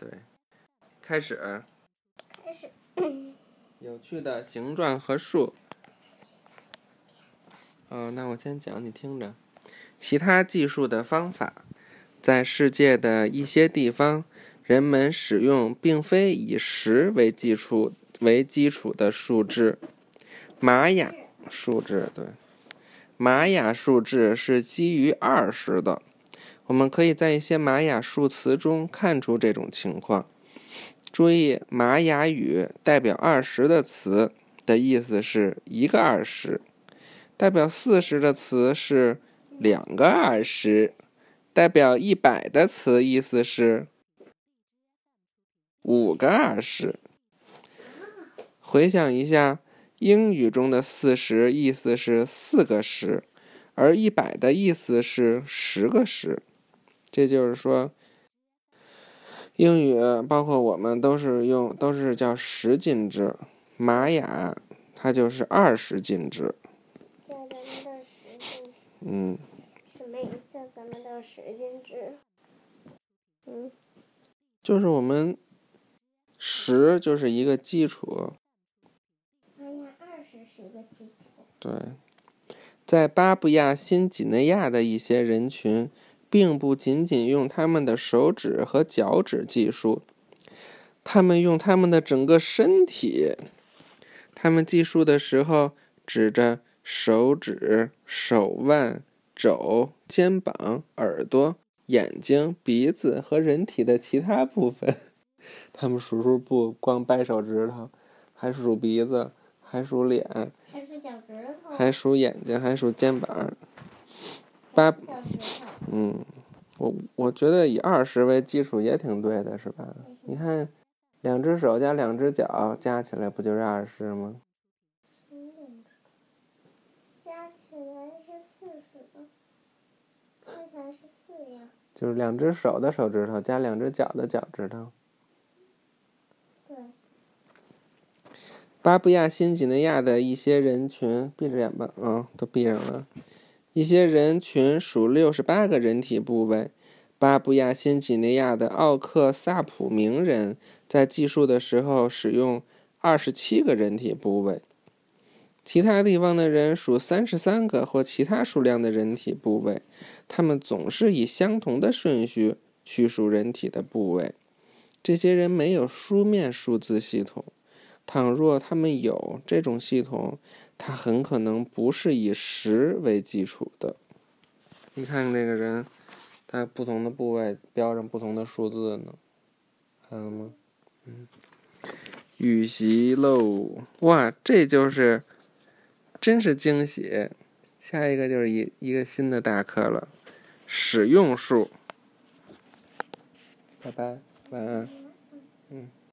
对，开始。开始。有趣的形状和数。哦，那我先讲，你听着。其他计数的方法，在世界的一些地方，人们使用并非以十为基础为基础的数字。玛雅数字，对，玛雅数字是基于二十的。我们可以在一些玛雅数词中看出这种情况。注意，玛雅语代表二十的词的意思是一个二十，代表四十的词是两个二十，代表一百的词意思是五个二十。回想一下，英语中的四十意思是四个十，而一百的意思是十个十。这就是说，英语包括我们都是用都是叫十进制，玛雅它就是二十进制。叫咱们的十进制。嗯。什么意思？咱们的十进制。嗯。就是我们十就是一个基础。玛雅二十是一个基础。对，在巴布亚新几内亚的一些人群。并不仅仅用他们的手指和脚趾计数，他们用他们的整个身体。他们计数的时候，指着手指、手腕、肘、肩膀、耳朵、眼睛、鼻子和人体的其他部分。他们数数不光掰手指头，还数鼻子，还数脸，还数脚趾头，还数眼睛，还数肩膀。八，嗯，我我觉得以二十为基础也挺对的，是吧？你看，两只手加两只脚加起来不就是二十吗？加起来是四十加起来是四呀。就是两只手的手指头加两只脚的脚趾头。对。巴布亚新几内亚的一些人群，闭着眼吧，嗯，都闭上了。一些人群数六十八个人体部位。巴布亚新几内亚的奥克萨普名人在计数的时候使用二十七个人体部位。其他地方的人数三十三个或其他数量的人体部位。他们总是以相同的顺序去数人体的部位。这些人没有书面数字系统。倘若他们有这种系统，它很可能不是以十为基础的。你看这个人，他不同的部位标上不同的数字呢，看了吗？嗯，预习喽！哇，这就是真是惊喜！下一个就是一一个新的大课了，使用数。拜拜，晚安。嗯。